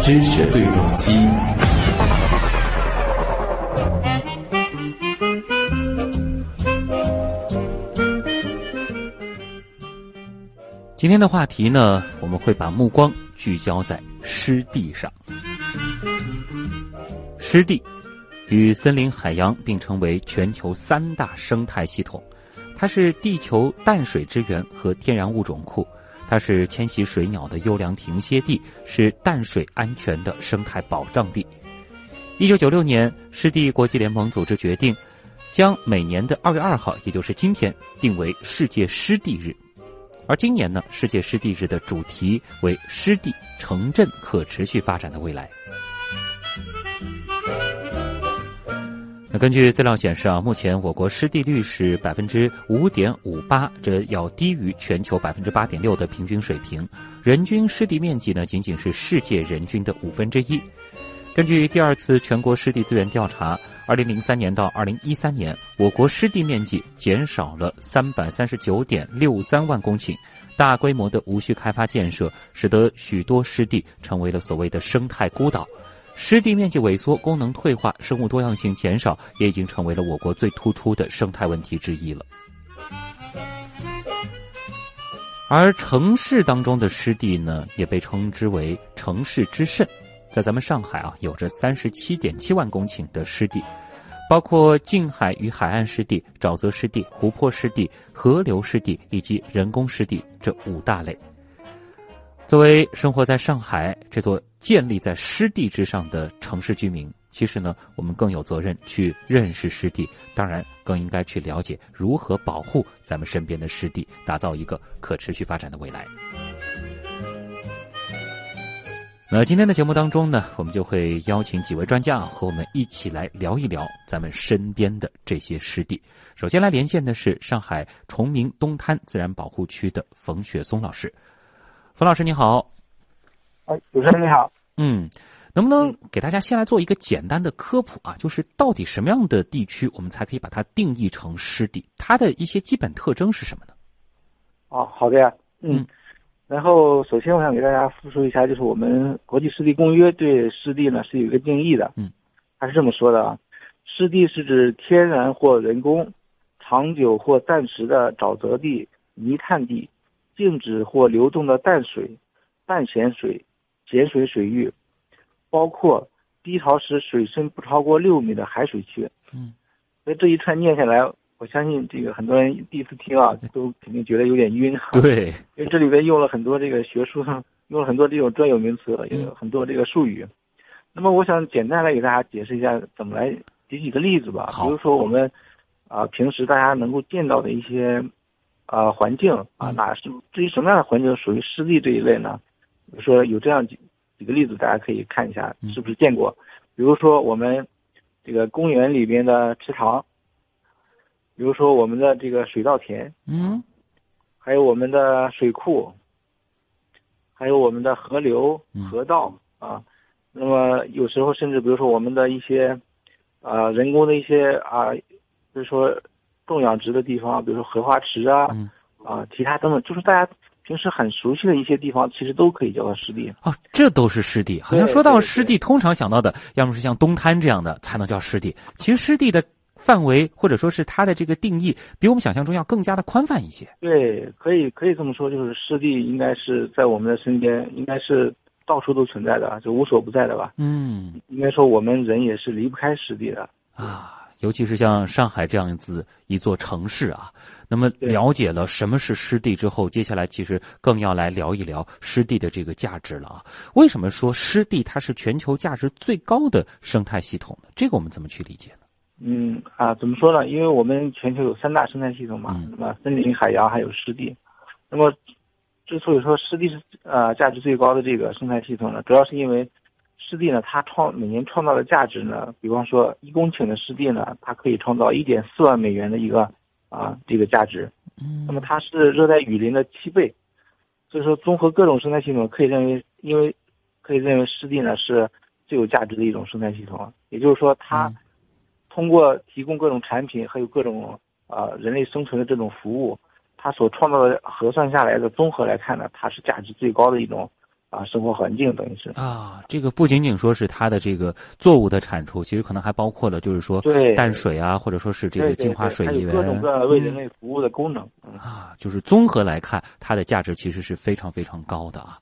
知识对撞机。今天的话题呢，我们会把目光聚焦在湿地上。湿地与森林、海洋并称为全球三大生态系统，它是地球淡水之源和天然物种库，它是迁徙水鸟的优良停歇地，是淡水安全的生态保障地。一九九六年，湿地国际联盟组织决定，将每年的二月二号，也就是今天，定为世界湿地日。而今年呢，世界湿地日的主题为“湿地城镇可持续发展的未来”。那根据资料显示啊，目前我国湿地率是百分之五点五八，这要低于全球百分之八点六的平均水平。人均湿地面积呢，仅仅是世界人均的五分之一。根据第二次全国湿地资源调查，二零零三年到二零一三年，我国湿地面积减少了三百三十九点六三万公顷，大规模的无序开发建设使得许多湿地成为了所谓的生态孤岛。湿地面积萎缩、功能退化、生物多样性减少，也已经成为了我国最突出的生态问题之一了。而城市当中的湿地呢，也被称之为“城市之肾”。在咱们上海啊，有着三十七点七万公顷的湿地，包括近海与海岸湿地、沼泽湿地、湖泊湿地、河流湿地以及人工湿地这五大类。作为生活在上海这座建立在湿地之上的城市居民，其实呢，我们更有责任去认识湿地，当然更应该去了解如何保护咱们身边的湿地，打造一个可持续发展的未来。那今天的节目当中呢，我们就会邀请几位专家和我们一起来聊一聊咱们身边的这些湿地。首先来连线的是上海崇明东滩自然保护区的冯雪松老师。冯老师你好，哎，主持人你好，嗯，能不能给大家先来做一个简单的科普啊？就是到底什么样的地区我们才可以把它定义成湿地？它的一些基本特征是什么呢？哦，好的呀，嗯，然后首先我想给大家复述一下，就是我们国际湿地公约对湿地呢是有一个定义的，嗯，它是这么说的啊，湿地是指天然或人工、长久或暂时的沼泽地、泥炭地。静止或流动的淡水、淡咸水、咸水水域，包括低潮时水深不超过六米的海水区。嗯，所以这一串念下来，我相信这个很多人第一次听啊，都肯定觉得有点晕。对，因为这里边用了很多这个学术上 用了很多这种专有名词，也有很多这个术语。那么，我想简单来给大家解释一下，怎么来举几个例子吧。比如说我们啊，平时大家能够见到的一些。啊，环境啊，哪是至于什么样的环境属于湿地这一类呢？比如说有这样几几个例子，大家可以看一下是不是见过。比如说我们这个公园里边的池塘，比如说我们的这个水稻田，嗯，还有我们的水库，还有我们的河流、河道啊。那么有时候甚至比如说我们的一些啊人工的一些啊，比如说。种养殖的地方，比如说荷花池啊，啊，其他等等，就是大家平时很熟悉的一些地方，其实都可以叫做湿地。哦，这都是湿地。好像说到湿地，通常想到的要么是像东滩这样的才能叫湿地。其实湿地的范围或者说是它的这个定义，比我们想象中要更加的宽泛一些。对，可以可以这么说，就是湿地应该是在我们的身边，应该是到处都存在的，就无所不在的吧。嗯，应该说我们人也是离不开湿地的啊。尤其是像上海这样子一座城市啊，那么了解了什么是湿地之后，接下来其实更要来聊一聊湿地的这个价值了啊。为什么说湿地它是全球价值最高的生态系统呢？这个我们怎么去理解呢？嗯啊，怎么说呢？因为我们全球有三大生态系统嘛，那么森林、海洋还有湿地。那么之所以说湿地是呃价值最高的这个生态系统呢，主要是因为。湿地呢，它创每年创造的价值呢，比方说一公顷的湿地呢，它可以创造一点四万美元的一个啊这个价值。嗯。那么它是热带雨林的七倍，所以说综合各种生态系统，可以认为，因为可以认为湿地呢是最有价值的一种生态系统。也就是说，它通过提供各种产品，还有各种啊人类生存的这种服务，它所创造的核算下来的综合来看呢，它是价值最高的一种啊生活环境，等于是啊，这个不仅仅说是它的这个作物的产出，其实可能还包括了就是说淡水啊，或者说是这个净化水源，各种各样的为人类服务的功能啊，就是综合来看，它的价值其实是非常非常高的啊。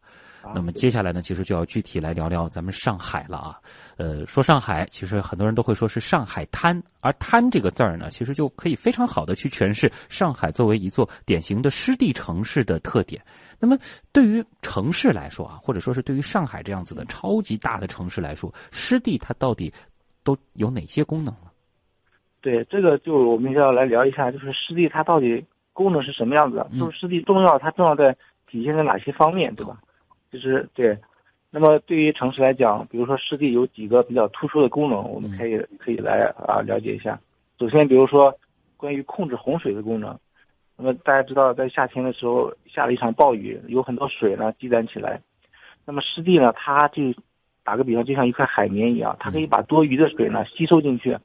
那么接下来呢，其实就要具体来聊聊咱们上海了啊。呃，说上海，其实很多人都会说是上海滩，而“滩”这个字儿呢，其实就可以非常好的去诠释上海作为一座典型的湿地城市的特点。那么对于城市来说啊，或者说是对于上海这样子的超级大的城市来说，湿地它到底都有哪些功能呢？对，这个就我们要来聊一下，就是湿地它到底功能是什么样子的？就是湿地重要，它重要在体现在哪些方面，对吧？就是对，那么对于城市来讲，比如说湿地有几个比较突出的功能，我们可以可以来啊了解一下。首先，比如说关于控制洪水的功能。那么大家知道，在夏天的时候下了一场暴雨，有很多水呢积攒起来。那么湿地呢，它就打个比方，就像一块海绵一样，它可以把多余的水呢吸收进去。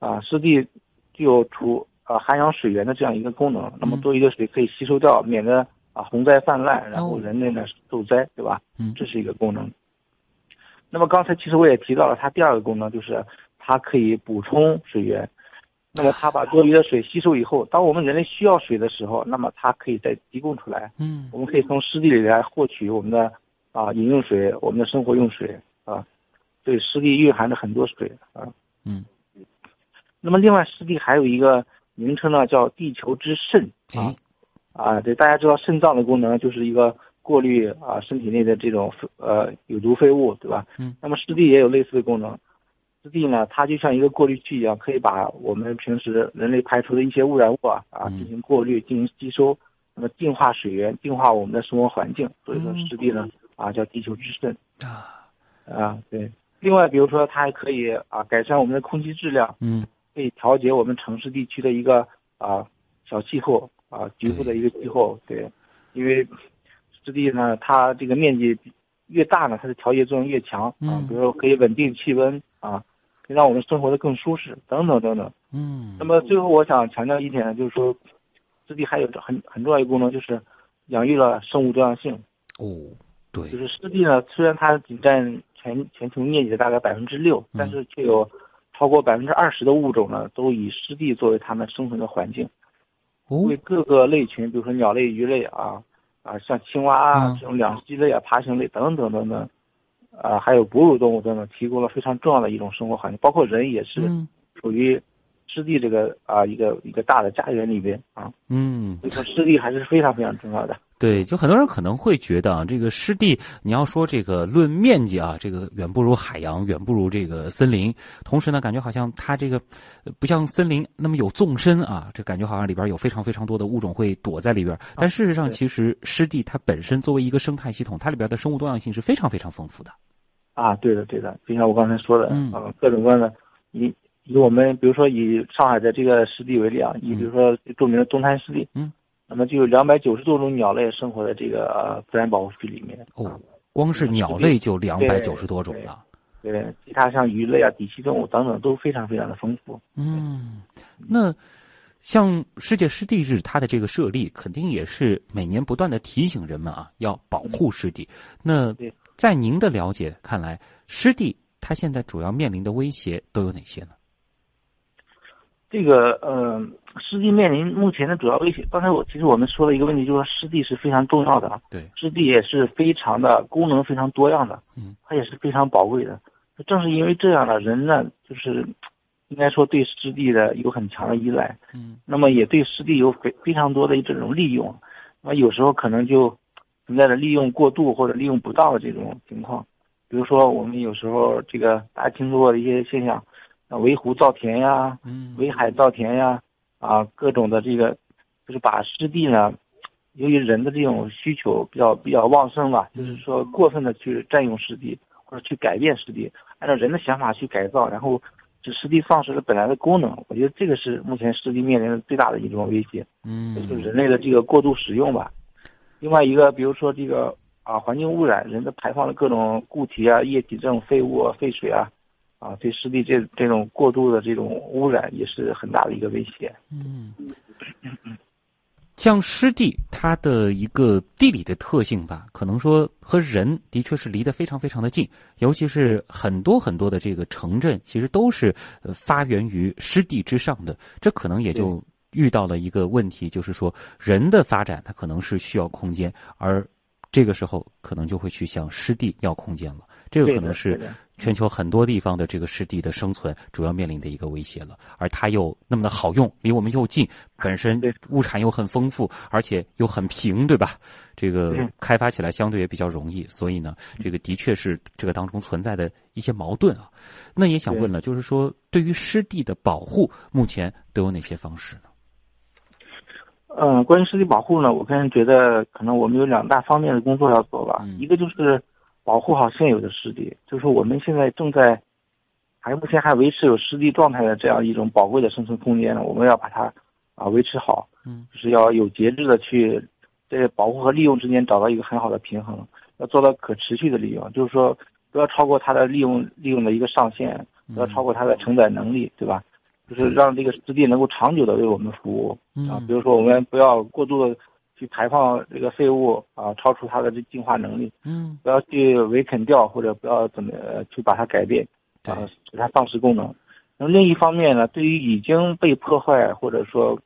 啊，湿地具有储啊涵养水源的这样一个功能。那么多余的水可以吸收掉，免得。啊，洪灾泛滥，然后人类呢受灾，对吧？嗯，这是一个功能。那么刚才其实我也提到了，它第二个功能就是它可以补充水源。那么它把多余的水吸收以后，当我们人类需要水的时候，那么它可以再提供出来。嗯，我们可以从湿地里来获取我们的啊饮用水，我们的生活用水啊。对，湿地蕴含着很多水啊。嗯。那么另外，湿地还有一个名称呢，叫地球之肾啊。啊，对，大家知道肾脏的功能就是一个过滤啊身体内的这种呃有毒废物，对吧？嗯。那么湿地也有类似的功能，湿地呢，它就像一个过滤器一样，可以把我们平时人类排出的一些污染物啊啊进行过滤、进行吸收，那么净化水源、净化我们的生活环境。所以说湿地呢啊叫地球之肾啊啊对。另外，比如说它还可以啊改善我们的空气质量，嗯，可以调节我们城市地区的一个啊小气候。啊，局部的一个气候，对，因为湿地呢，它这个面积越大呢，它的调节作用越强啊。比如说可以稳定气温啊，可以让我们生活的更舒适，等等等等。嗯。那么最后我想强调一点呢，就是说，湿地还有很很重要一个功能，就是养育了生物多样性。哦，对。就是湿地呢，虽然它仅占全全球面积的大概百分之六，但是却有超过百分之二十的物种呢，都以湿地作为它们生存的环境。为各个类群，比如说鸟类、鱼类啊，啊，像青蛙啊这种两栖类啊、爬行类等等等等，啊，还有哺乳动物等等，提供了非常重要的一种生活环境。包括人也是属于湿地这个啊一个一个大的家园里边啊。嗯，所以说湿地还是非常非常重要的。对，就很多人可能会觉得啊，这个湿地，你要说这个论面积啊，这个远不如海洋，远不如这个森林。同时呢，感觉好像它这个不像森林那么有纵深啊，这感觉好像里边有非常非常多的物种会躲在里边。但事实上，其实湿地它本身作为一个生态系统，它里边的生物多样性是非常非常丰富的。啊，对的，对的，就像我刚才说的啊，各种各样的，以以我们比如说以上海的这个湿地为例啊，以比如说著名的东滩湿地，嗯。那么就有两百九十多种鸟类生活在这个自然保护区里面哦，光是鸟类就两百九十多种了。对，其他像鱼类啊、底栖动物等等都非常非常的丰富。嗯，那像世界湿地日它的这个设立，肯定也是每年不断的提醒人们啊，要保护湿地。那在您的了解看来，湿地它现在主要面临的威胁都有哪些呢？这个呃，湿地面临目前的主要威胁。刚才我其实我们说了一个问题，就是说湿地是非常重要的，对，湿地也是非常的功能非常多样的，嗯，它也是非常宝贵的。正是因为这样呢人呢，就是应该说对湿地的有很强的依赖，嗯，那么也对湿地有非非常多的这种利用，那么有时候可能就存在着利用过度或者利用不当的这种情况。比如说我们有时候这个大家听说过的一些现象。啊，围湖造田呀，围海造田呀，啊，各种的这个，就是把湿地呢，由于人的这种需求比较比较旺盛吧，就是说过分的去占用湿地或者去改变湿地，按照人的想法去改造，然后使湿地丧失了本来的功能。我觉得这个是目前湿地面临的最大的一种威胁，嗯，就是人类的这个过度使用吧。另外一个，比如说这个啊，环境污染，人的排放的各种固体啊、液体这种废物、废水啊。啊，对湿地这这种过度的这种污染也是很大的一个威胁。嗯，像湿地，它的一个地理的特性吧，可能说和人的确是离得非常非常的近，尤其是很多很多的这个城镇，其实都是发源于湿地之上的，这可能也就遇到了一个问题，就是说人的发展它可能是需要空间，而这个时候可能就会去向湿地要空间了，这个可能是。全球很多地方的这个湿地的生存主要面临的一个威胁了，而它又那么的好用，离我们又近，本身物产又很丰富，而且又很平，对吧？这个开发起来相对也比较容易，所以呢，这个的确是这个当中存在的一些矛盾啊。那也想问了，就是说对于湿地的保护，目前都有哪些方式呢？嗯，关于湿地保护呢，我个人觉得可能我们有两大方面的工作要做吧，一个就是。保护好现有的湿地，就是我们现在正在，还目前还维持有湿地状态的这样一种宝贵的生存空间呢，我们要把它啊维持好，嗯，就是要有节制的去在保护和利用之间找到一个很好的平衡，要做到可持续的利用，就是说不要超过它的利用利用的一个上限，不要超过它的承载能力，对吧？就是让这个湿地能够长久的为我们服务啊，比如说我们不要过度的。去排放这个废物啊，超出它的这净化能力。嗯，不要去围垦掉，或者不要怎么去把它改变，啊，使它丧失功能。那么另一方面呢，对于已经被破坏或者说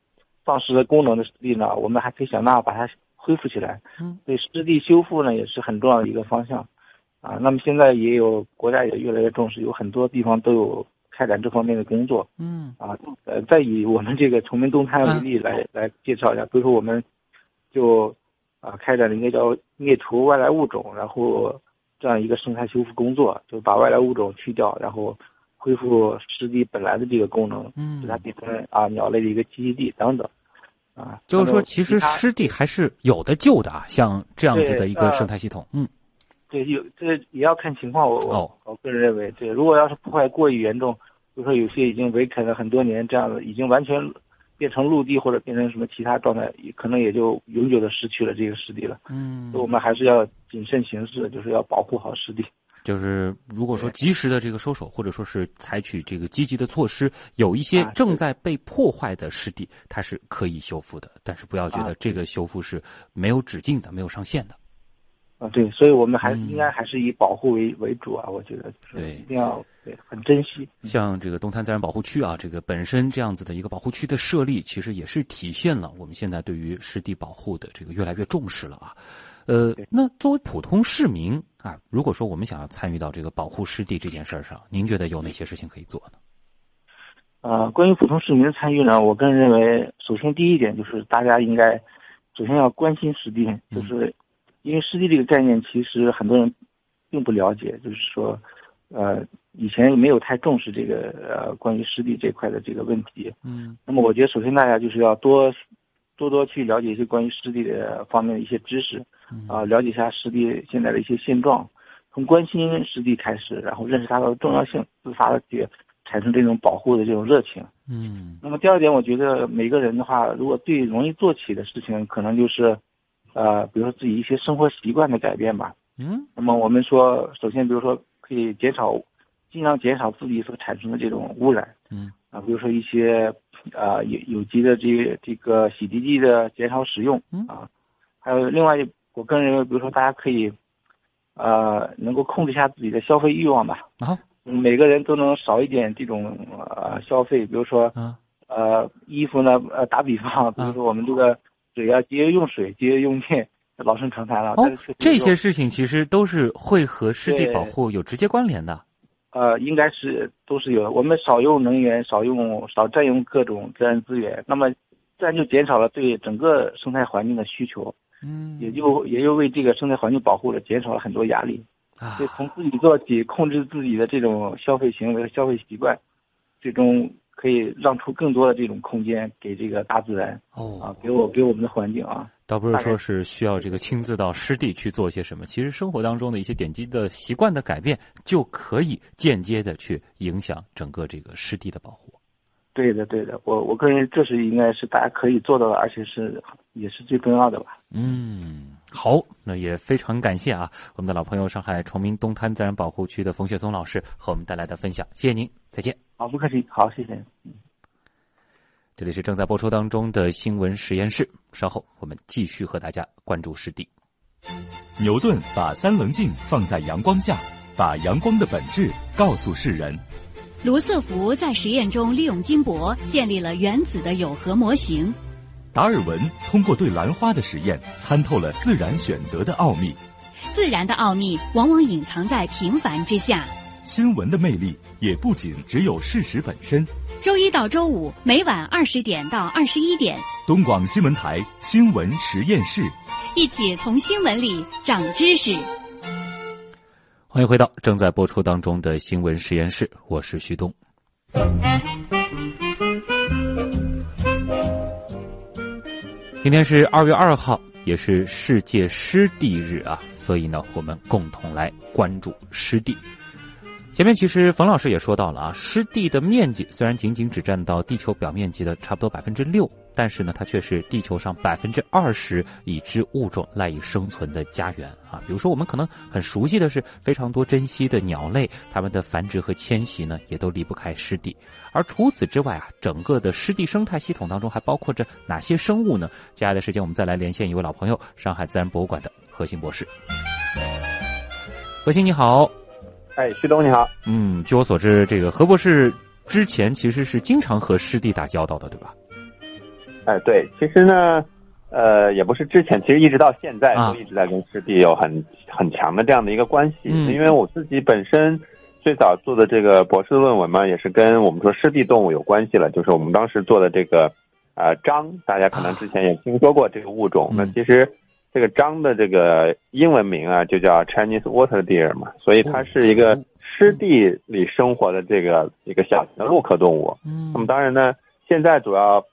丧失了功能的湿地呢，我们还可以想办法把它恢复起来。嗯，对湿地修复呢，也是很重要的一个方向。啊，那么现在也有国家也越来越重视，有很多地方都有开展这方面的工作。嗯，啊，呃，再以我们这个崇明东滩为例来来介绍一下，比如说我们。就啊，开展了一个叫灭除外来物种，然后这样一个生态修复工作，就把外来物种去掉，然后恢复湿地本来的这个功能，嗯，使它变成啊鸟类的一个栖息地等等，啊，就是说其实湿地还是有的救的啊，像这样子的一个生态系统，嗯，对，有这也要看情况，我我我个人认为，对，如果要是破坏过于严重，比如说有些已经围垦了很多年，这样的已经完全。变成陆地或者变成什么其他状态，可能也就永久的失去了这个湿地了。嗯，我们还是要谨慎行事，就是要保护好湿地。就是如果说及时的这个收手，或者说是采取这个积极的措施，有一些正在被破坏的湿地，它是可以修复的。但是不要觉得这个修复是没有止境的，没有上限的。啊，对，所以我们还是应该还是以保护为为主啊，我觉得对，一定要对很珍惜。像这个东滩自然保护区啊，这个本身这样子的一个保护区的设立，其实也是体现了我们现在对于湿地保护的这个越来越重视了啊。呃，那作为普通市民啊，如果说我们想要参与到这个保护湿地这件事儿上，您觉得有哪些事情可以做呢？呃，关于普通市民的参与呢，我个人认为，首先第一点就是大家应该首先要关心湿地，就是。因为湿地这个概念，其实很多人并不了解，就是说，呃，以前没有太重视这个呃关于湿地这块的这个问题。嗯。那么我觉得，首先大家就是要多多多去了解一些关于湿地的方面的一些知识，啊，了解一下湿地现在的一些现状，从关心湿地开始，然后认识它的重要性，自发的去产生这种保护的这种热情。嗯。那么第二点，我觉得每个人的话，如果最容易做起的事情，可能就是。呃，比如说自己一些生活习惯的改变吧。嗯。那么我们说，首先，比如说可以减少，尽量减少自己所产生的这种污染。嗯。啊，比如说一些，呃，有有机的这这个洗涤剂的减少使用。嗯。啊，还有另外，我个人认为，比如说大家可以，呃，能够控制一下自己的消费欲望吧。啊。每个人都能少一点这种呃消费，比如说，嗯。呃，衣服呢，呃，打比方，比如说我们这个。水要节约用水，节约用电，老生常谈了。哦，这些事情其实都是会和湿地保护有直接关联的。呃，应该是都是有。我们少用能源，少用少占用各种自然资源，那么自然就减少了对整个生态环境的需求。嗯，也就也就为这个生态环境保护了减少了很多压力。啊，就从自己做起，控制自己的这种消费行为和消费习惯，最终。可以让出更多的这种空间给这个大自然哦啊，给我给我们的环境啊，倒不是说是需要这个亲自到湿地去做些什么，其实生活当中的一些点击的习惯的改变，就可以间接的去影响整个这个湿地的保护。对的，对的，我我个人这是应该是大家可以做到的，而且是也是最重要的吧。嗯，好，那也非常感谢啊，我们的老朋友上海崇明东滩自然保护区的冯雪松老师和我们带来的分享，谢谢您，再见。好，不客气。好，谢谢。这里是正在播出当中的新闻实验室，稍后我们继续和大家关注湿地。牛顿把三棱镜放在阳光下，把阳光的本质告诉世人。卢瑟福在实验中利用金箔建立了原子的有核模型。达尔文通过对兰花的实验参透了自然选择的奥秘。自然的奥秘往往隐藏在平凡之下。新闻的魅力也不仅只有事实本身。周一到周五每晚二十点到二十一点，东广新闻台新闻实验室，一起从新闻里长知识。欢迎回到正在播出当中的新闻实验室，我是徐东。今天是二月二号，也是世界湿地日啊，所以呢，我们共同来关注湿地。前面其实冯老师也说到了啊，湿地的面积虽然仅仅只占到地球表面积的差不多百分之六，但是呢，它却是地球上百分之二十已知物种赖以生存的家园啊。比如说，我们可能很熟悉的是非常多珍稀的鸟类，它们的繁殖和迁徙呢，也都离不开湿地。而除此之外啊，整个的湿地生态系统当中还包括着哪些生物呢？接下来的时间，我们再来连线一位老朋友，上海自然博物馆的何鑫博士。何鑫，你好。哎，徐东你好。嗯，据我所知，这个何博士之前其实是经常和湿地打交道的，对吧？哎，对，其实呢，呃，也不是之前，其实一直到现在都一直在跟湿地有很很强的这样的一个关系。嗯，因为我自己本身最早做的这个博士论文嘛，也是跟我们说湿地动物有关系了。就是我们当时做的这个呃章，大家可能之前也听说过这个物种。那其实。这个章的这个英文名啊，就叫 Chinese Water Deer 嘛，所以它是一个湿地里生活的这个一个小型的陆科动物。嗯，那么当然呢，现在主要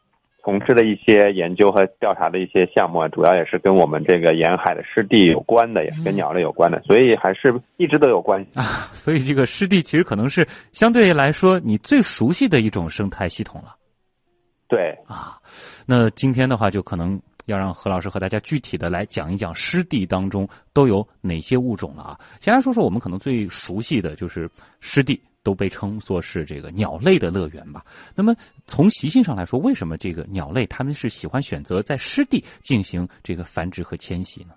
从事的一些研究和调查的一些项目啊，主要也是跟我们这个沿海的湿地有关的，也是跟鸟类有关的，所以还是一直都有关系啊。所以这个湿地其实可能是相对来说你最熟悉的一种生态系统了。对啊，那今天的话就可能。要让何老师和大家具体的来讲一讲湿地当中都有哪些物种了啊？先来说说我们可能最熟悉的就是湿地都被称作是这个鸟类的乐园吧。那么从习性上来说，为什么这个鸟类它们是喜欢选择在湿地进行这个繁殖和迁徙呢？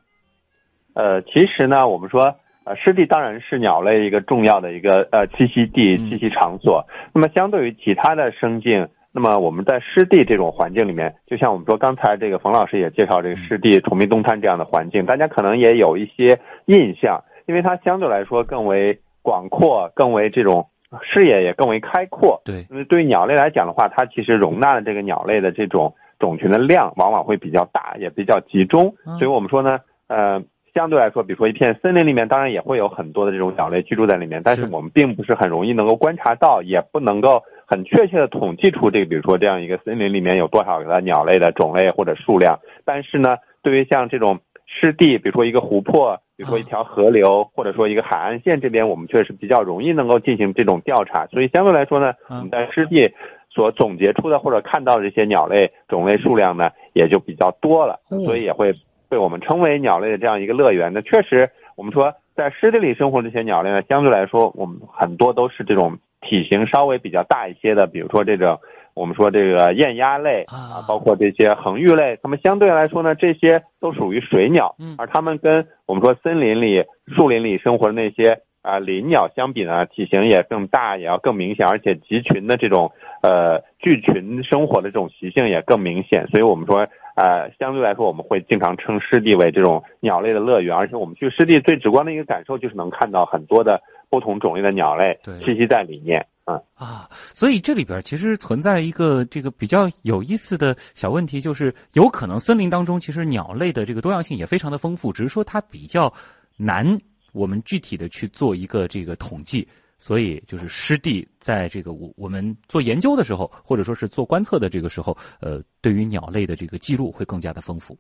呃，其实呢，我们说呃，湿地当然是鸟类一个重要的一个呃栖息地、栖息场所。那么相对于其他的生境。那么我们在湿地这种环境里面，就像我们说刚才这个冯老师也介绍这个湿地崇明东滩这样的环境，大家可能也有一些印象，因为它相对来说更为广阔，更为这种视野也更为开阔。对，因为对于鸟类来讲的话，它其实容纳的这个鸟类的这种种群的量往往会比较大，也比较集中。所以我们说呢，呃。相对来说，比如说一片森林里面，当然也会有很多的这种鸟类居住在里面，但是我们并不是很容易能够观察到，也不能够很确切的统计出这个，比如说这样一个森林里面有多少个鸟类的种类或者数量。但是呢，对于像这种湿地，比如说一个湖泊，比如说一条河流，或者说一个海岸线这边，我们确实比较容易能够进行这种调查。所以相对来说呢，我们在湿地所总结出的或者看到的这些鸟类种类数量呢，也就比较多了，所以也会。被我们称为鸟类的这样一个乐园，那确实，我们说在湿地里生活这些鸟类呢，相对来说，我们很多都是这种体型稍微比较大一些的，比如说这种我们说这个雁鸭类啊，包括这些恒玉类，它们相对来说呢，这些都属于水鸟，而它们跟我们说森林里、树林里生活的那些啊林鸟相比呢，体型也更大，也要更明显，而且集群的这种呃聚群生活的这种习性也更明显，所以我们说。呃，相对来说，我们会经常称湿地为这种鸟类的乐园，而且我们去湿地最直观的一个感受就是能看到很多的不同种类的鸟类栖息在里面。嗯啊，所以这里边其实存在一个这个比较有意思的小问题，就是有可能森林当中其实鸟类的这个多样性也非常的丰富，只是说它比较难我们具体的去做一个这个统计。所以，就是湿地在这个我我们做研究的时候，或者说是做观测的这个时候，呃，对于鸟类的这个记录会更加的丰富。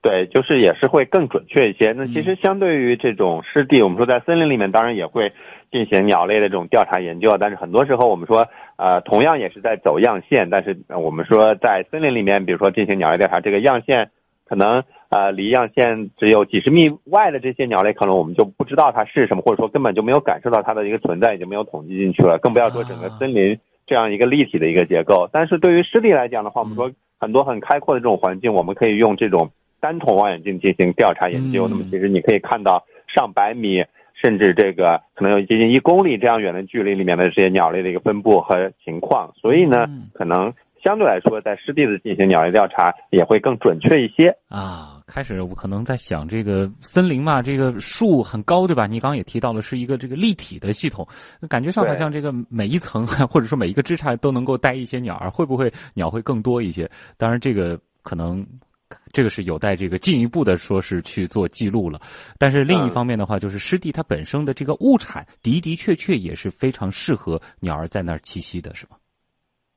对，就是也是会更准确一些。那其实相对于这种湿地，我们说在森林里面，当然也会进行鸟类的这种调查研究，但是很多时候我们说，呃，同样也是在走样线，但是我们说在森林里面，比如说进行鸟类调查，这个样线可能。呃，离样线只有几十米外的这些鸟类，可能我们就不知道它是什么，或者说根本就没有感受到它的一个存在，已经没有统计进去了。更不要说整个森林这样一个立体的一个结构。但是对于湿地来讲的话，我们说很多很开阔的这种环境，我们可以用这种单筒望远镜进行调查研究。那么其实你可以看到上百米，甚至这个可能有接近一公里这样远的距离里面的这些鸟类的一个分布和情况。所以呢，可能。相对来说，在湿地的进行鸟类调查也会更准确一些啊。开始我可能在想，这个森林嘛，这个树很高，对吧？你刚刚也提到了，是一个这个立体的系统，感觉上好像这个每一层 或者说每一个枝杈都能够带一些鸟儿，会不会鸟会更多一些？当然，这个可能这个是有待这个进一步的说是去做记录了。但是另一方面的话，就是湿地它本身的这个物产的的确确也是非常适合鸟儿在那儿栖息的，是吗？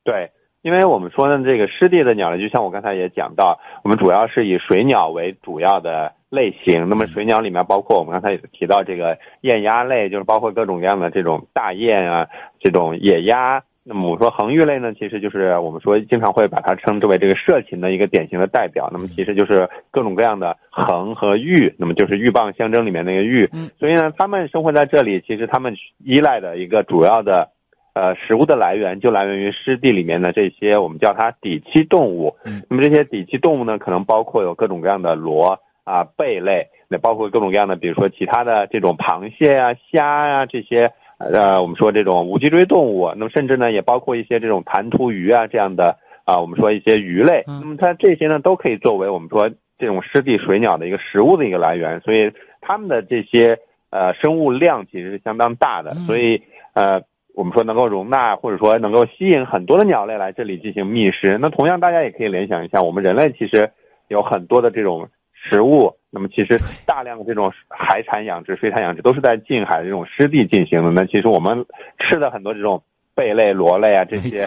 对。因为我们说呢，这个湿地的鸟类，就像我刚才也讲到，我们主要是以水鸟为主要的类型。那么水鸟里面包括我们刚才也提到这个雁鸭类，就是包括各种各样的这种大雁啊，这种野鸭。那么我说恒玉类呢，其实就是我们说经常会把它称之为这个社禽的一个典型的代表。那么其实就是各种各样的恒和玉，那么就是鹬蚌相争里面那个鹬。所以呢，它们生活在这里，其实它们依赖的一个主要的。呃，食物的来源就来源于湿地里面的这些我们叫它底栖动物。嗯，那么这些底栖动物呢，可能包括有各种各样的螺啊、贝类，那包括各种各样的，比如说其他的这种螃蟹啊、虾呀这些，呃，我们说这种无脊椎动物。那么甚至呢，也包括一些这种弹涂鱼啊这样的啊，我们说一些鱼类。那么它这些呢，都可以作为我们说这种湿地水鸟的一个食物的一个来源。所以它们的这些呃生物量其实是相当大的。所以呃。我们说能够容纳或者说能够吸引很多的鸟类来这里进行觅食，那同样大家也可以联想一下，我们人类其实有很多的这种食物，那么其实大量的这种海产养殖、水产养殖都是在近海的这种湿地进行的。那其实我们吃的很多这种贝类、螺类啊，这些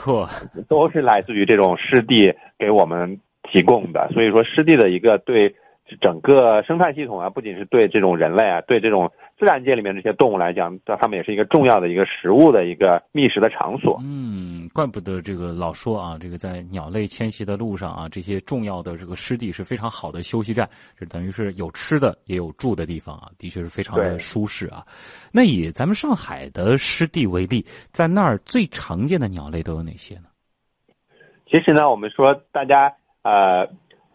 都是来自于这种湿地给我们提供的。所以说，湿地的一个对整个生态系统啊，不仅是对这种人类啊，对这种。自然界里面这些动物来讲，它们也是一个重要的一个食物的一个觅食的场所。嗯，怪不得这个老说啊，这个在鸟类迁徙的路上啊，这些重要的这个湿地是非常好的休息站，这等于是有吃的也有住的地方啊，的确是非常的舒适啊。那以咱们上海的湿地为例，在那儿最常见的鸟类都有哪些呢？其实呢，我们说大家呃，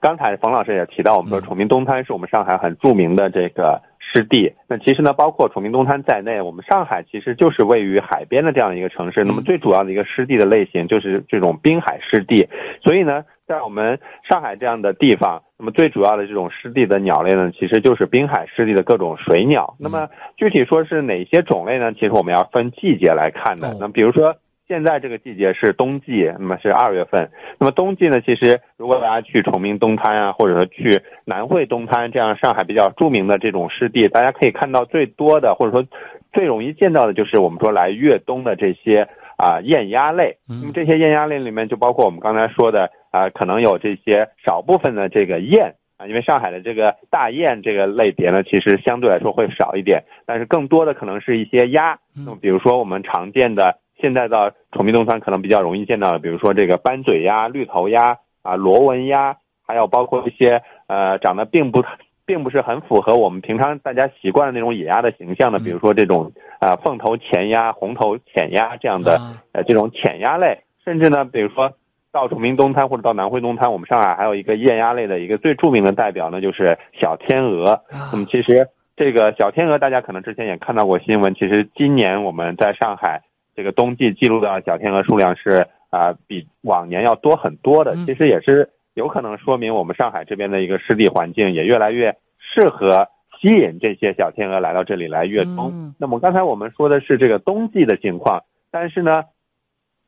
刚才冯老师也提到，我们说崇明东滩是我们上海很著名的这个。湿地，那其实呢，包括崇明东滩在内，我们上海其实就是位于海边的这样一个城市。那么最主要的一个湿地的类型就是这种滨海湿地。所以呢，在我们上海这样的地方，那么最主要的这种湿地的鸟类呢，其实就是滨海湿地的各种水鸟。那么具体说是哪些种类呢？其实我们要分季节来看的。那比如说。现在这个季节是冬季，那么是二月份。那么冬季呢，其实如果大家去崇明东滩啊，或者说去南汇东滩这样上海比较著名的这种湿地，大家可以看到最多的，或者说最容易见到的就是我们说来越冬的这些啊雁鸭类。那么这些雁鸭类里面就包括我们刚才说的啊，可能有这些少部分的这个雁啊，因为上海的这个大雁这个类别呢，其实相对来说会少一点，但是更多的可能是一些鸭。那么比如说我们常见的。现在到崇明东滩可能比较容易见到的，比如说这个斑嘴鸭、绿头鸭啊、螺纹鸭，还有包括一些呃长得并不 并不是很符合我们平常大家习惯的那种野鸭的形象的，比如说这种啊凤头前鸭、红头浅鸭这样的呃这种浅鸭类，甚至呢，比如说到崇明东滩或者到南汇东滩，我们上海还有一个雁鸭类的一个最著名的代表呢，就是小天鹅。那么其实这个小天鹅大家可能之前也看到过新闻，其实今年我们在上海。这个冬季记录的小天鹅数量是啊，比往年要多很多的。其实也是有可能说明我们上海这边的一个湿地环境也越来越适合吸引这些小天鹅来到这里来越冬。那么刚才我们说的是这个冬季的情况，但是呢，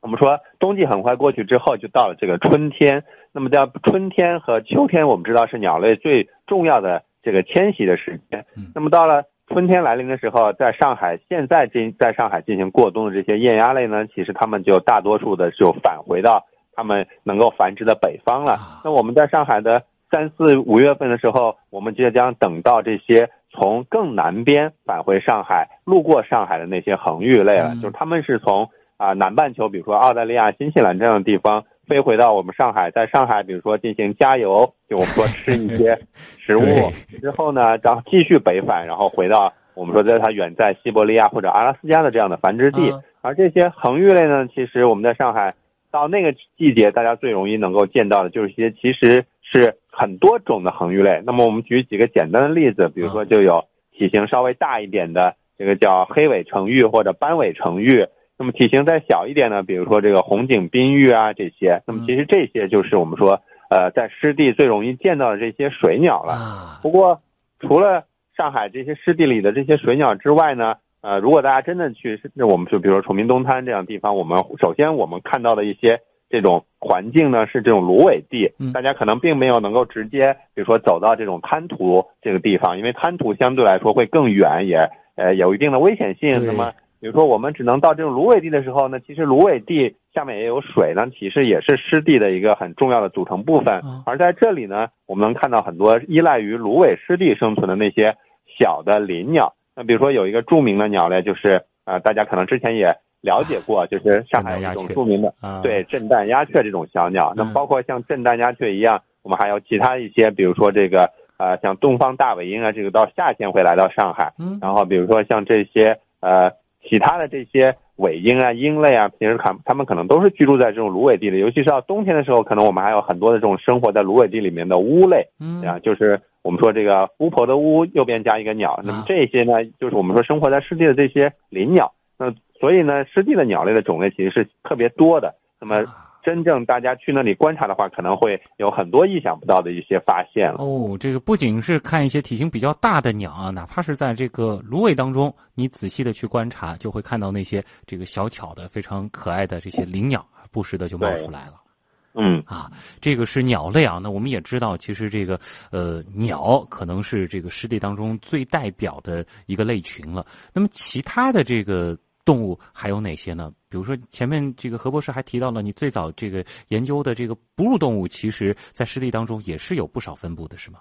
我们说冬季很快过去之后，就到了这个春天。那么在春天和秋天，我们知道是鸟类最重要的这个迁徙的时间。那么到了。春天来临的时候，在上海现在进在上海进行过冬的这些雁鸭类呢，其实它们就大多数的就返回到它们能够繁殖的北方了。那我们在上海的三四五月份的时候，我们就将等到这些从更南边返回上海、路过上海的那些恒鹬类了，就是它们是从啊南半球，比如说澳大利亚、新西兰这样的地方。飞回到我们上海，在上海，比如说进行加油，就我们说吃一些 食物之后呢，然后继续北返，然后回到我们说在它远在西伯利亚或者阿拉斯加的这样的繁殖地。而这些恒玉类呢，其实我们在上海到那个季节，大家最容易能够见到的就是一些其实是很多种的恒玉类。那么我们举几个简单的例子，比如说就有体型稍微大一点的，这个叫黑尾成玉或者斑尾成玉。那么体型再小一点呢，比如说这个红颈滨玉啊这些。那么其实这些就是我们说呃在湿地最容易见到的这些水鸟了。不过除了上海这些湿地里的这些水鸟之外呢？呃，如果大家真的去，那我们就比如说崇明东滩这样地方，我们首先我们看到的一些这种环境呢，是这种芦苇地，大家可能并没有能够直接，比如说走到这种滩涂这个地方，因为滩涂相对来说会更远，也呃有一定的危险性。那么，比如说我们只能到这种芦苇地的时候呢，其实芦苇地下面也有水呢，其实也是湿地的一个很重要的组成部分。而在这里呢，我们能看到很多依赖于芦苇湿地生存的那些小的林鸟。那比如说有一个著名的鸟类，就是呃，大家可能之前也了解过，就是上海有一种著名的对震旦鸦雀这种小鸟。那包括像震旦鸦雀一样，我们还有其他一些，比如说这个呃，像东方大尾鹰啊，这个到夏天会来到上海。然后比如说像这些呃其他的这些尾鹰啊、鹰类啊，平时看它们可能都是居住在这种芦苇地里，尤其是到冬天的时候，可能我们还有很多的这种生活在芦苇地里面的乌类。嗯，啊，就是。我们说这个巫婆的巫右边加一个鸟，那么这些呢，就是我们说生活在湿地的这些林鸟。那所以呢，湿地的鸟类的种类其实是特别多的。那么真正大家去那里观察的话，可能会有很多意想不到的一些发现了。哦，这个不仅是看一些体型比较大的鸟啊，哪怕是在这个芦苇当中，你仔细的去观察，就会看到那些这个小巧的、非常可爱的这些灵鸟，不时的就冒出来了。嗯啊，这个是鸟类啊。那我们也知道，其实这个呃鸟可能是这个湿地当中最代表的一个类群了。那么其他的这个动物还有哪些呢？比如说前面这个何博士还提到了，你最早这个研究的这个哺乳动物，其实在湿地当中也是有不少分布的，是吗？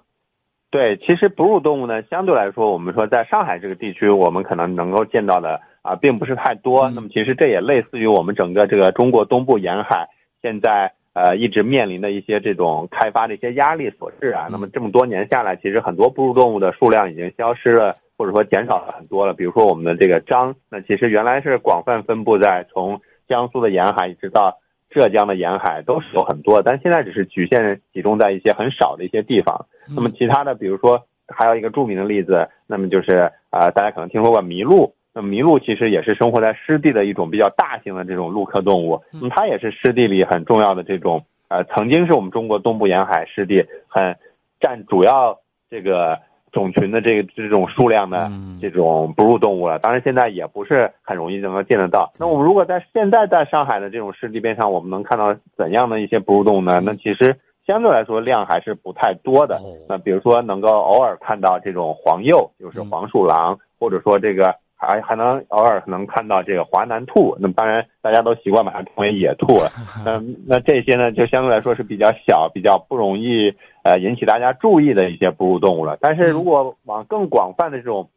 对，其实哺乳动物呢，相对来说，我们说在上海这个地区，我们可能能够见到的啊，并不是太多。那么其实这也类似于我们整个这个中国东部沿海现在。呃，一直面临的一些这种开发的一些压力所致啊。那么这么多年下来，其实很多哺乳动物的数量已经消失了，或者说减少了很多了。比如说我们的这个章，那其实原来是广泛分布在从江苏的沿海一直到浙江的沿海，都是有很多，但现在只是局限集中在一些很少的一些地方。那么其他的，比如说还有一个著名的例子，那么就是啊，大家可能听说过麋鹿。那麋鹿其实也是生活在湿地的一种比较大型的这种陆科动物，那么它也是湿地里很重要的这种呃，曾经是我们中国东部沿海湿地很占主要这个种群的这个这种数量的这种哺乳动物了。当然现在也不是很容易能够见得到。那我们如果在现在在上海的这种湿地边上，我们能看到怎样的一些哺乳动物呢？那其实相对来说量还是不太多的。那比如说能够偶尔看到这种黄鼬，就是黄鼠狼，或者说这个。还还能偶尔能看到这个华南兔，那么当然大家都习惯把它称为野兔了。那那这些呢，就相对来说是比较小、比较不容易呃引起大家注意的一些哺乳动物了。但是如果往更广泛的这种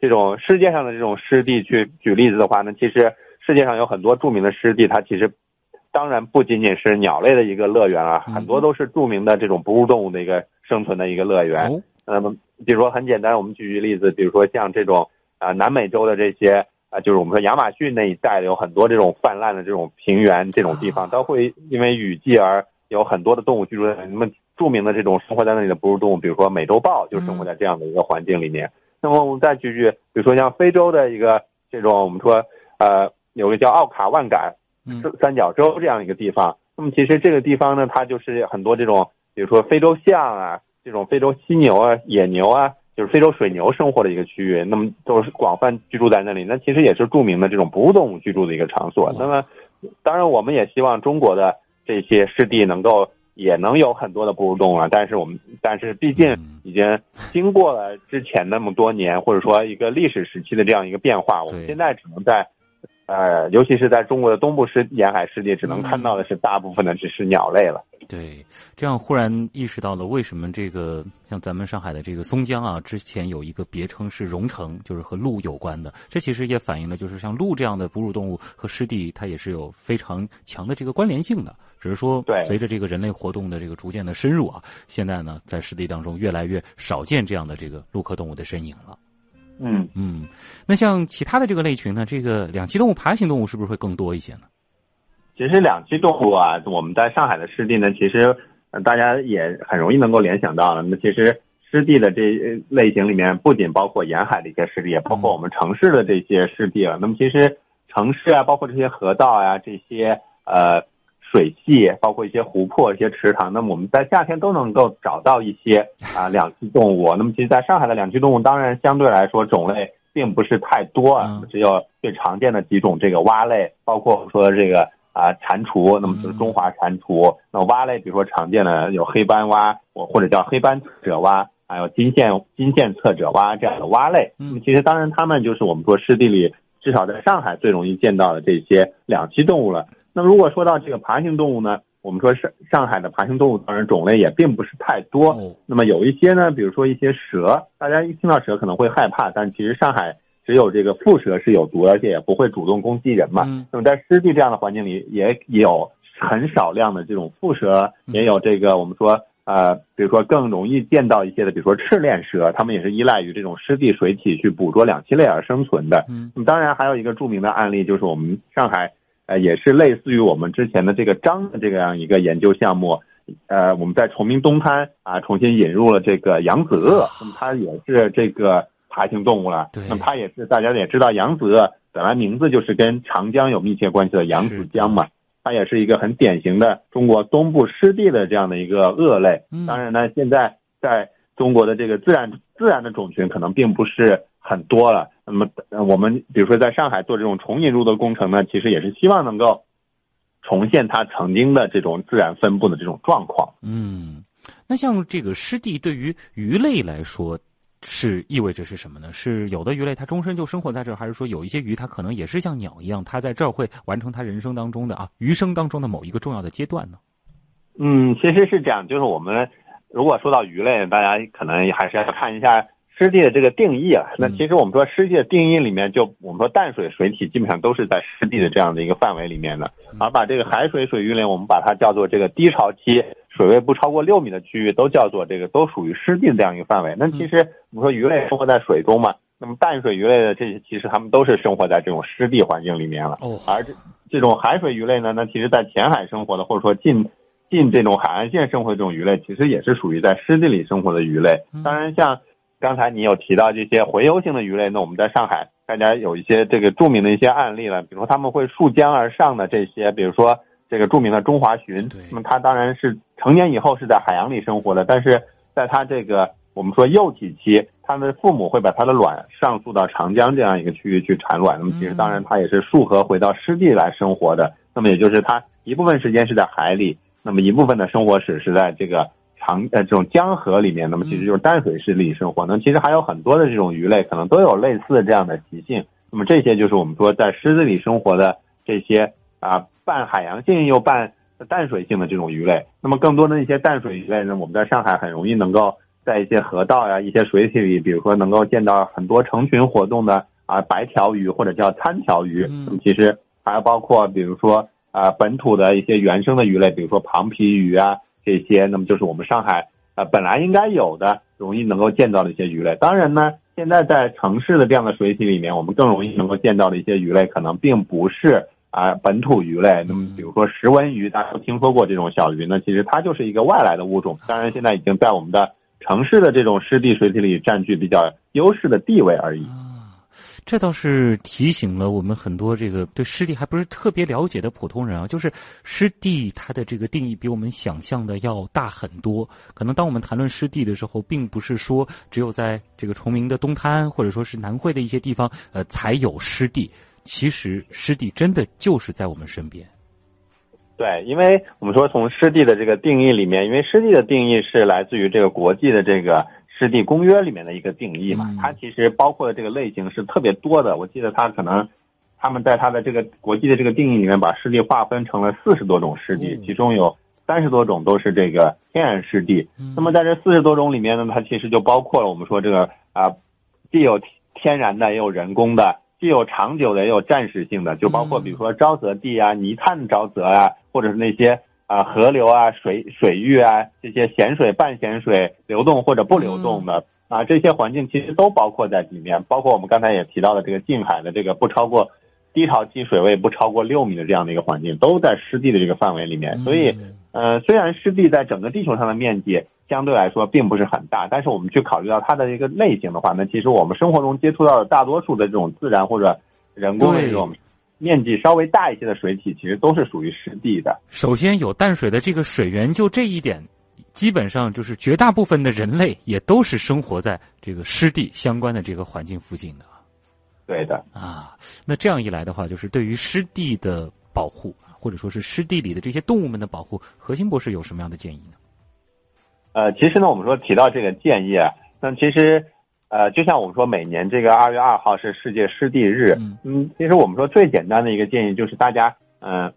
这种世界上的这种湿地去举例子的话呢，其实世界上有很多著名的湿地，它其实当然不仅仅是鸟类的一个乐园啊，很多都是著名的这种哺乳动物的一个生存的一个乐园。那么比如说很简单，我们举举例子，比如说像这种。啊，南美洲的这些啊，就是我们说亚马逊那一带有很多这种泛滥的这种平原这种地方，都会因为雨季而有很多的动物居住在那么著名的这种生活在那里的哺乳动物，比如说美洲豹就生活在这样的一个环境里面。那么我们再举举，比如说像非洲的一个这种我们说呃有个叫奥卡万改三角洲这样一个地方，那么其实这个地方呢，它就是很多这种比如说非洲象啊，这种非洲犀牛啊、野牛啊。就是非洲水牛生活的一个区域，那么都是广泛居住在那里。那其实也是著名的这种哺乳动物居住的一个场所。那么，当然我们也希望中国的这些湿地能够也能有很多的哺乳动物啊。但是我们，但是毕竟已经经过了之前那么多年，或者说一个历史时期的这样一个变化，我们现在只能在。呃，尤其是在中国的东部湿沿海湿地，只能看到的是大部分的只是鸟类了。对，这样忽然意识到了为什么这个像咱们上海的这个松江啊，之前有一个别称是“蓉城”，就是和鹿有关的。这其实也反映了，就是像鹿这样的哺乳动物和湿地，它也是有非常强的这个关联性的。只是说，随着这个人类活动的这个逐渐的深入啊，现在呢，在湿地当中越来越少见这样的这个陆科动物的身影了。嗯嗯，那像其他的这个类群呢，这个两栖动物、爬行动物是不是会更多一些呢？其实两栖动物啊，我们在上海的湿地呢，其实大家也很容易能够联想到了。那其实湿地的这类型里面，不仅包括沿海的一些湿地，也包括我们城市的这些湿地了。那么其实城市啊，包括这些河道啊，这些呃水系，包括一些湖泊、一些池塘，那么我们在夏天都能够找到一些啊两栖动物。那么其实在上海的两栖动物，当然相对来说种类并不是太多啊，只有最常见的几种这个蛙类，包括说这个。啊，蟾蜍，那么就是中华蟾蜍。那蛙类，比如说常见的有黑斑蛙，或或者叫黑斑侧褶蛙，还有金线金线侧褶蛙这样的蛙类。那么其实当然，它们就是我们说湿地里至少在上海最容易见到的这些两栖动物了。那么如果说到这个爬行动物呢，我们说上上海的爬行动物当然种类也并不是太多。那么有一些呢，比如说一些蛇，大家一听到蛇可能会害怕，但其实上海。只有这个蝮蛇是有毒，而且也不会主动攻击人嘛。那么在湿地这样的环境里，也有很少量的这种蝮蛇，也有这个我们说呃，比如说更容易见到一些的，比如说赤链蛇，它们也是依赖于这种湿地水体去捕捉两栖类而生存的。嗯，当然还有一个著名的案例，就是我们上海呃，也是类似于我们之前的这个章的这样一个研究项目，呃，我们在崇明东滩啊重新引入了这个扬子鳄，那么它也是这个。爬行动物了，对那么它也是大家也知道，扬子鳄本来名字就是跟长江有密切关系的扬子江嘛，它也是一个很典型的中国东部湿地的这样的一个鳄类。当然呢，现在在中国的这个自然自然的种群可能并不是很多了。那么我们比如说在上海做这种重引入的工程呢，其实也是希望能够重现它曾经的这种自然分布的这种状况。嗯，那像这个湿地对于鱼类来说。是意味着是什么呢？是有的鱼类它终身就生活在这儿，还是说有一些鱼它可能也是像鸟一样，它在这儿会完成它人生当中的啊余生当中的某一个重要的阶段呢？嗯，其实是这样，就是我们如果说到鱼类，大家可能还是要看一下。湿地的这个定义啊，那其实我们说湿地的定义里面，就我们说淡水水体基本上都是在湿地的这样的一个范围里面的，而把这个海水水域类，我们把它叫做这个低潮期，水位不超过六米的区域，都叫做这个都属于湿地的这样一个范围。那其实我们说鱼类生活在水中嘛，那么淡水鱼类的这些其实它们都是生活在这种湿地环境里面了。而这这种海水鱼类呢，那其实在浅海生活的，或者说近近这种海岸线生活的这种鱼类，其实也是属于在湿地里生活的鱼类。当然像。刚才你有提到这些洄游性的鱼类，那我们在上海，大家有一些这个著名的一些案例了，比如说他们会溯江而上的这些，比如说这个著名的中华鲟，那么它当然是成年以后是在海洋里生活的，但是在它这个我们说幼体期，它的父母会把它的卵上溯到长江这样一个区域去产卵，那么其实当然它也是溯河回到湿地来生活的，那么也就是它一部分时间是在海里，那么一部分的生活史是在这个。长呃这种江河里面，那么其实就是淡水湿地生活。那其实还有很多的这种鱼类，可能都有类似这样的习性。那么这些就是我们说在湿地里生活的这些啊半海洋性又半淡水性的这种鱼类。那么更多的一些淡水鱼类呢，我们在上海很容易能够在一些河道呀、一些水体里，比如说能够见到很多成群活动的啊白条鱼或者叫餐条鱼。那么其实还包括比如说啊本土的一些原生的鱼类，比如说庞皮鱼啊。这些，那么就是我们上海啊本来应该有的，容易能够见到的一些鱼类。当然呢，现在在城市的这样的水体里面，我们更容易能够见到的一些鱼类，可能并不是啊本土鱼类。那么，比如说石纹鱼，大家都听说过这种小鱼呢，其实它就是一个外来的物种。当然，现在已经在我们的城市的这种湿地水体里占据比较优势的地位而已。这倒是提醒了我们很多这个对湿地还不是特别了解的普通人啊，就是湿地它的这个定义比我们想象的要大很多。可能当我们谈论湿地的时候，并不是说只有在这个崇明的东滩或者说是南汇的一些地方呃才有湿地，其实湿地真的就是在我们身边。对，因为我们说从湿地的这个定义里面，因为湿地的定义是来自于这个国际的这个。湿地公约里面的一个定义嘛，它其实包括的这个类型是特别多的。我记得它可能他们在它的这个国际的这个定义里面，把湿地划分成了四十多种湿地，其中有三十多种都是这个天然湿地。那么在这四十多种里面呢，它其实就包括了我们说这个啊，既有天然的，也有人工的，既有长久的，也有暂时性的，就包括比如说沼泽地啊、泥炭沼泽啊，或者是那些。啊，河流啊，水水域啊，这些咸水、半咸水流动或者不流动的啊，这些环境其实都包括在里面，包括我们刚才也提到的这个近海的这个不超过低潮期水位不超过六米的这样的一个环境，都在湿地的这个范围里面。所以，呃，虽然湿地在整个地球上的面积相对来说并不是很大，但是我们去考虑到它的一个类型的话，那其实我们生活中接触到的大多数的这种自然或者人工的这种面积稍微大一些的水体，其实都是属于湿地的。首先有淡水的这个水源，就这一点。基本上就是绝大部分的人类也都是生活在这个湿地相关的这个环境附近的，对的啊。那这样一来的话，就是对于湿地的保护，或者说是湿地里的这些动物们的保护，核心博士有什么样的建议呢？呃，其实呢，我们说提到这个建议啊，那其实呃，就像我们说每年这个二月二号是世界湿地日，嗯，其实我们说最简单的一个建议就是大家嗯。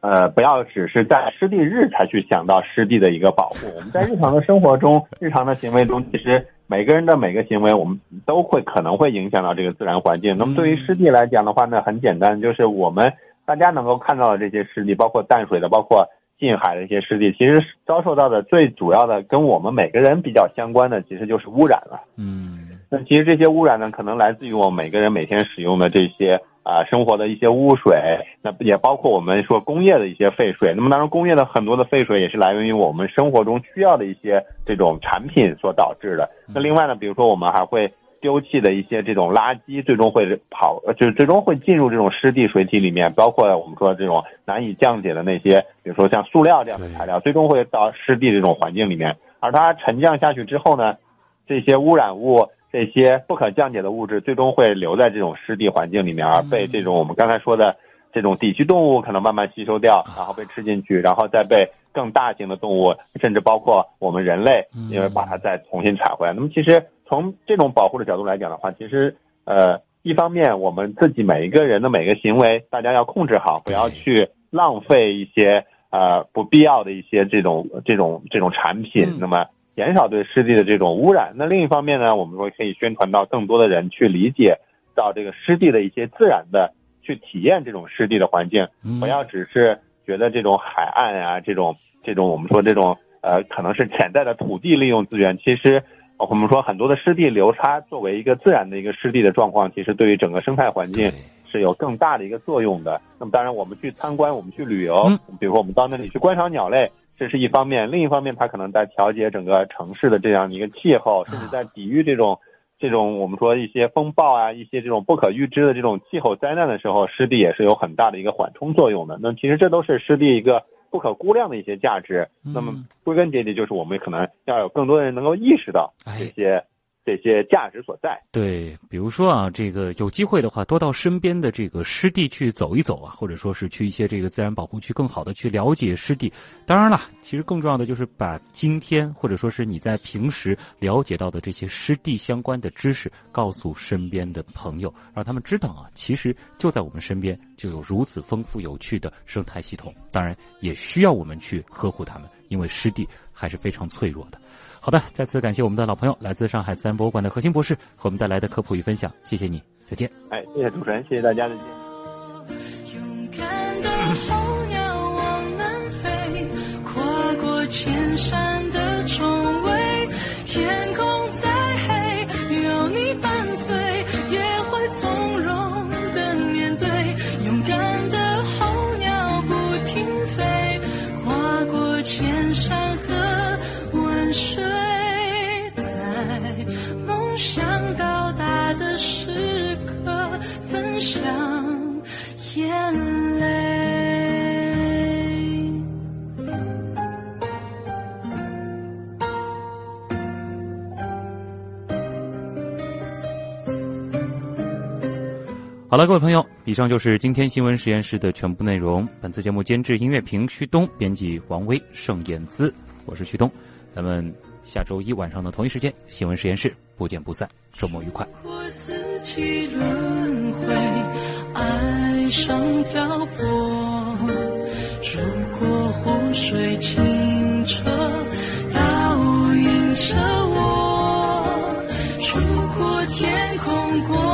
呃，不要只是在湿地日才去想到湿地的一个保护。我们在日常的生活中、日常的行为中，其实每个人的每个行为，我们都会可能会影响到这个自然环境。那么对于湿地来讲的话呢，很简单，就是我们大家能够看到的这些湿地，包括淡水的，包括近海的一些湿地，其实遭受到的最主要的跟我们每个人比较相关的，其实就是污染了。嗯，那其实这些污染呢，可能来自于我们每个人每天使用的这些。啊，生活的一些污水，那也包括我们说工业的一些废水。那么当然，工业的很多的废水也是来源于我们生活中需要的一些这种产品所导致的。那另外呢，比如说我们还会丢弃的一些这种垃圾，最终会跑，就是最终会进入这种湿地水体里面，包括我们说这种难以降解的那些，比如说像塑料这样的材料，最终会到湿地这种环境里面。而它沉降下去之后呢，这些污染物。这些不可降解的物质最终会留在这种湿地环境里面，而被这种我们刚才说的这种底栖动物可能慢慢吸收掉，然后被吃进去，然后再被更大型的动物，甚至包括我们人类，因为把它再重新采回来。那么，其实从这种保护的角度来讲的话，其实呃，一方面我们自己每一个人的每个行为，大家要控制好，不要去浪费一些呃不必要的一些这种这种这种产品。那么。减少对湿地的这种污染。那另一方面呢，我们说可以宣传到更多的人去理解到这个湿地的一些自然的，去体验这种湿地的环境，不要只是觉得这种海岸啊，这种这种我们说这种呃可能是潜在的土地利用资源。其实我们说很多的湿地流差作为一个自然的一个湿地的状况，其实对于整个生态环境是有更大的一个作用的。那么当然，我们去参观，我们去旅游，比如说我们到那里去观赏鸟类。这是一方面，另一方面，它可能在调节整个城市的这样一个气候，甚至在抵御这种这种我们说一些风暴啊，一些这种不可预知的这种气候灾难的时候，湿地也是有很大的一个缓冲作用的。那其实这都是湿地一个不可估量的一些价值。那么归根结底，就是我们可能要有更多的人能够意识到这些。这些价值所在。对，比如说啊，这个有机会的话，多到身边的这个湿地去走一走啊，或者说是去一些这个自然保护区，更好的去了解湿地。当然了，其实更重要的就是把今天或者说是你在平时了解到的这些湿地相关的知识，告诉身边的朋友，让他们知道啊，其实就在我们身边就有如此丰富有趣的生态系统。当然，也需要我们去呵护它们，因为湿地还是非常脆弱的。好的，再次感谢我们的老朋友，来自上海自然博物馆的核心博士和我们带来的科普与分享，谢谢你，再见。哎，谢谢主持人，谢谢大家，再见。勇敢的候鸟往南飞，跨过千山的重围，天来各位朋友以上就是今天新闻实验室的全部内容。本次节目监制音乐评旭东编辑王威盛燕姿我是旭东。咱们下周一晚上的同一时间新闻实验室不见不散周末愉快。我四季轮回爱上漂泊如果湖水清澈倒映着我如果天空过